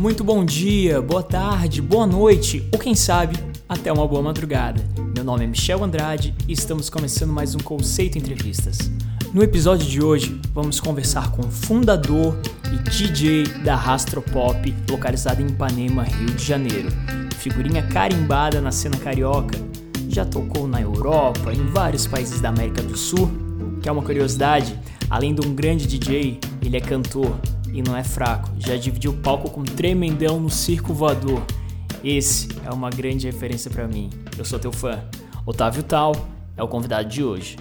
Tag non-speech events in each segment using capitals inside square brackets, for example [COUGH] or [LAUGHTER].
Muito bom dia, boa tarde, boa noite ou quem sabe até uma boa madrugada. Meu nome é Michel Andrade e estamos começando mais um Conceito Entrevistas. No episódio de hoje, vamos conversar com o fundador e DJ da Rastropop, localizada em Ipanema, Rio de Janeiro. Figurinha carimbada na cena carioca, já tocou na Europa, em vários países da América do Sul. Que é uma curiosidade, além de um grande DJ, ele é cantor e não é fraco. Já dividiu o palco com Tremendão no Circo Voador. Esse é uma grande referência para mim. Eu sou teu fã. Otávio Tal é o convidado de hoje.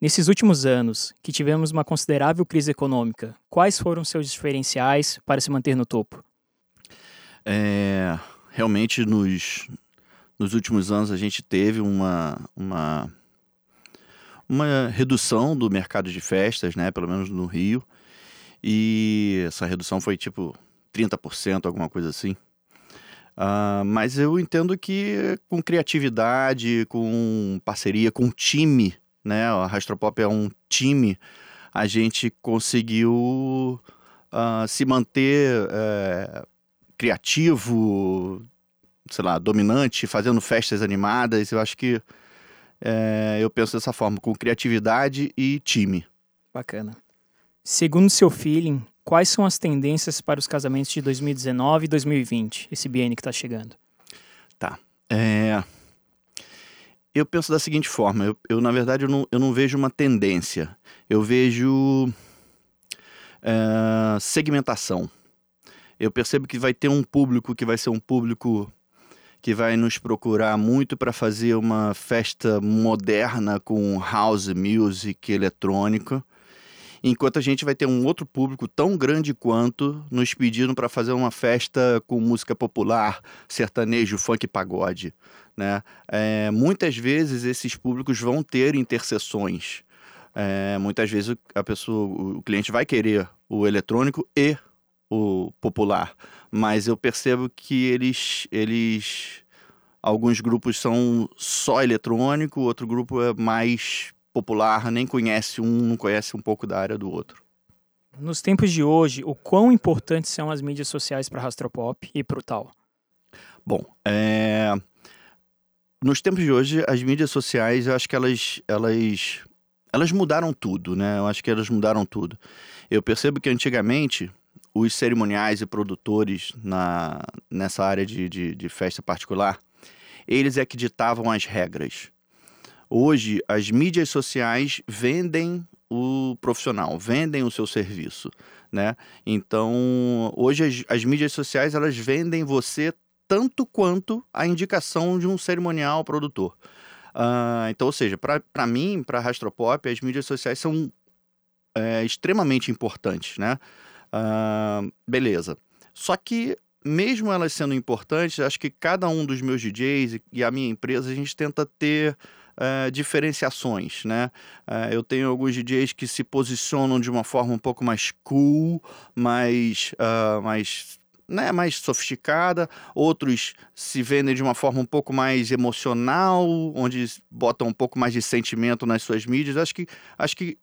Nesses últimos anos, que tivemos uma considerável crise econômica, quais foram seus diferenciais para se manter no topo? É, realmente, nos, nos últimos anos, a gente teve uma, uma, uma redução do mercado de festas, né, pelo menos no Rio, e essa redução foi tipo 30%, alguma coisa assim. Uh, mas eu entendo que com criatividade, com parceria, com time né? A Rastropop é um time, a gente conseguiu uh, se manter uh, criativo, sei lá, dominante, fazendo festas animadas. Eu acho que uh, eu penso dessa forma, com criatividade e time. Bacana. Segundo seu feeling, quais são as tendências para os casamentos de 2019 e 2020, esse biênio que está chegando? Tá. É eu penso da seguinte forma: eu, eu na verdade, eu não, eu não vejo uma tendência, eu vejo é, segmentação. Eu percebo que vai ter um público que vai ser um público que vai nos procurar muito para fazer uma festa moderna com house music eletrônica enquanto a gente vai ter um outro público tão grande quanto nos pedindo para fazer uma festa com música popular, sertanejo, funk pagode. Né? É, muitas vezes esses públicos vão ter interseções. É, muitas vezes a pessoa, o cliente vai querer o eletrônico e o popular, mas eu percebo que eles, eles alguns grupos são só eletrônico, outro grupo é mais popular, nem conhece um, não conhece um pouco da área do outro. Nos tempos de hoje, o quão importantes são as mídias sociais para Rastropop e para o tal? Bom, é... nos tempos de hoje, as mídias sociais, eu acho que elas, elas, elas mudaram tudo, né? Eu acho que elas mudaram tudo. Eu percebo que antigamente os cerimoniais e produtores na, nessa área de, de, de festa particular, eles é que ditavam as regras. Hoje, as mídias sociais vendem o profissional, vendem o seu serviço, né? Então, hoje as, as mídias sociais elas vendem você tanto quanto a indicação de um cerimonial produtor. Uh, então, ou seja, para mim, para a Rastropop, as mídias sociais são é, extremamente importantes, né? Beleza. Só que, mesmo elas sendo importantes, acho que cada um dos meus DJs e a minha empresa, a gente tenta ter uh, diferenciações, né? Uh, eu tenho alguns DJs que se posicionam de uma forma um pouco mais cool, mais, uh, mais né, mais sofisticada, outros se vendem de uma forma um pouco mais emocional, onde botam um pouco mais de sentimento nas suas mídias. Acho que, acho que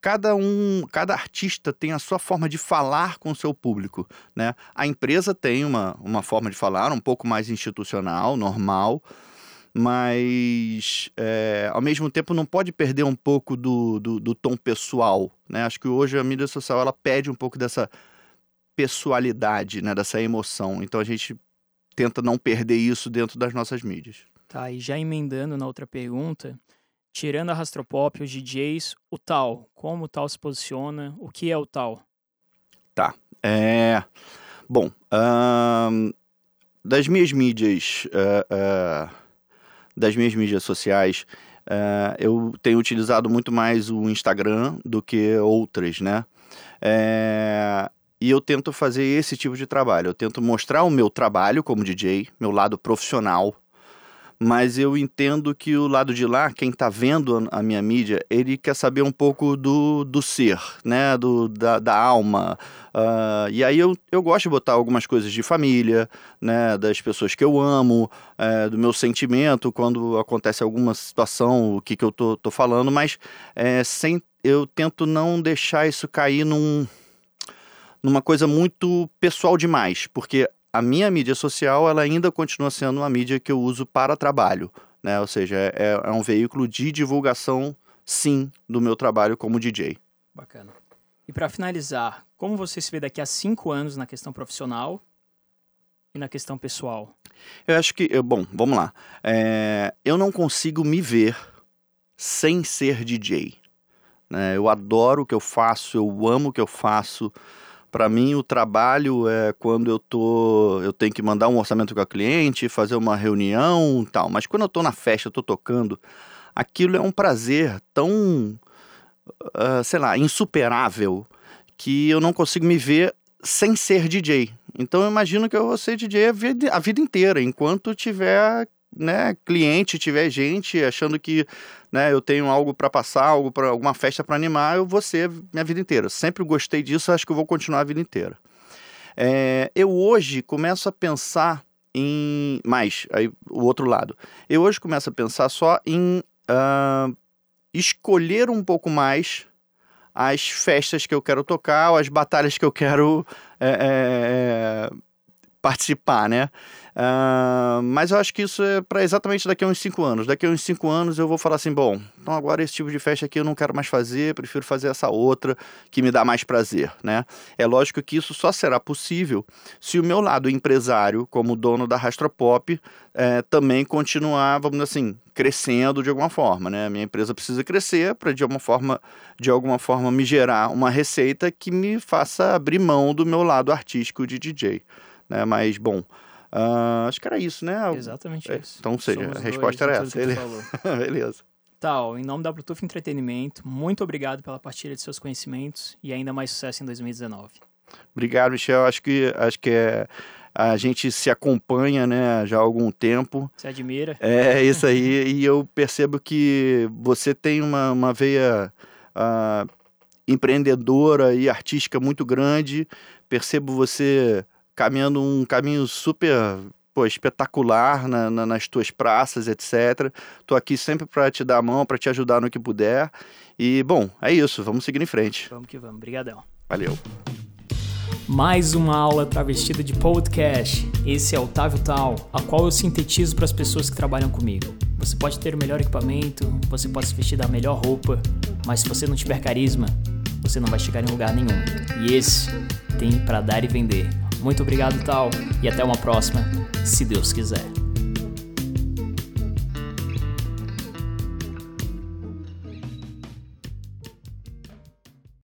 cada um, cada artista tem a sua forma de falar com o seu público, né? A empresa tem uma, uma forma de falar um pouco mais institucional, normal, mas é, ao mesmo tempo não pode perder um pouco do, do, do, tom pessoal, né? Acho que hoje a mídia social ela pede um pouco dessa pessoalidade, né? Dessa emoção. Então a gente tenta não perder isso dentro das nossas mídias. Tá, e já emendando na outra pergunta, tirando a Rastropop, os DJs, o tal, como o tal se posiciona, o que é o tal? Tá, é... Bom, das minhas mídias... Uh, uh das minhas mídias sociais, uh, eu tenho utilizado muito mais o Instagram do que outras, né? É, e eu tento fazer esse tipo de trabalho. Eu tento mostrar o meu trabalho como DJ, meu lado profissional, mas eu entendo que o lado de lá, quem está vendo a minha mídia, ele quer saber um pouco do, do ser, né? Do, da, da alma. Uh, e aí eu, eu gosto de botar algumas coisas de família, né? Das pessoas que eu amo, é, do meu sentimento quando acontece alguma situação, o que, que eu tô, tô falando, mas é, sem eu tento não deixar isso cair num, numa coisa muito pessoal demais, porque a minha mídia social ela ainda continua sendo uma mídia que eu uso para trabalho, né? Ou seja, é, é um veículo de divulgação, sim, do meu trabalho como DJ. Bacana. E para finalizar, como você se vê daqui a cinco anos na questão profissional e na questão pessoal? Eu acho que, eu, bom, vamos lá. É, eu não consigo me ver sem ser DJ. Né? Eu adoro o que eu faço, eu amo o que eu faço. Para mim, o trabalho é quando eu tô, eu tenho que mandar um orçamento com a cliente, fazer uma reunião, tal. Mas quando eu tô na festa, eu tô tocando, aquilo é um prazer tão, uh, sei lá, insuperável que eu não consigo me ver sem ser DJ. Então eu imagino que eu vou ser DJ a vida, a vida inteira, enquanto tiver né, cliente, tiver gente achando que né, eu tenho algo para passar, algo para alguma festa para animar, eu vou ser minha vida inteira. Sempre gostei disso, acho que eu vou continuar a vida inteira. É, eu hoje começo a pensar em mais, aí o outro lado. Eu hoje começo a pensar só em uh, escolher um pouco mais as festas que eu quero tocar, as batalhas que eu quero é, é, participar, né? Uh, mas eu acho que isso é para exatamente daqui a uns 5 anos. Daqui a uns 5 anos eu vou falar assim: bom, então agora esse tipo de festa aqui eu não quero mais fazer, prefiro fazer essa outra que me dá mais prazer, né? É lógico que isso só será possível se o meu lado empresário, como dono da Rastropop, é, também continuar, vamos dizer assim, crescendo de alguma forma, né? Minha empresa precisa crescer para de alguma forma, de alguma forma me gerar uma receita que me faça abrir mão do meu lado artístico de DJ, né? Mas bom, Uh, acho que era isso, né? Exatamente é, isso. Então, seja, Somos a resposta era essa. Ele... [LAUGHS] Beleza. Tal, em nome da Bluetooth Entretenimento, muito obrigado pela partilha de seus conhecimentos e ainda mais sucesso em 2019. Obrigado, Michel. Acho que, acho que é, a gente se acompanha né, já há algum tempo. Se admira. É, isso aí. e eu percebo que você tem uma, uma veia uh, empreendedora e artística muito grande. Percebo você caminhando um caminho super pô, espetacular na, na, nas tuas praças, etc. Tô aqui sempre para te dar a mão, para te ajudar no que puder. E, bom, é isso. Vamos seguir em frente. Vamos que vamos. Obrigadão. Valeu. Mais uma aula travestida de podcast. Esse é o Otávio Tal, a qual eu sintetizo para as pessoas que trabalham comigo. Você pode ter o melhor equipamento, você pode se vestir da melhor roupa, mas se você não tiver carisma, você não vai chegar em lugar nenhum. E esse tem para dar e vender. Muito obrigado, tal, e até uma próxima, se Deus quiser.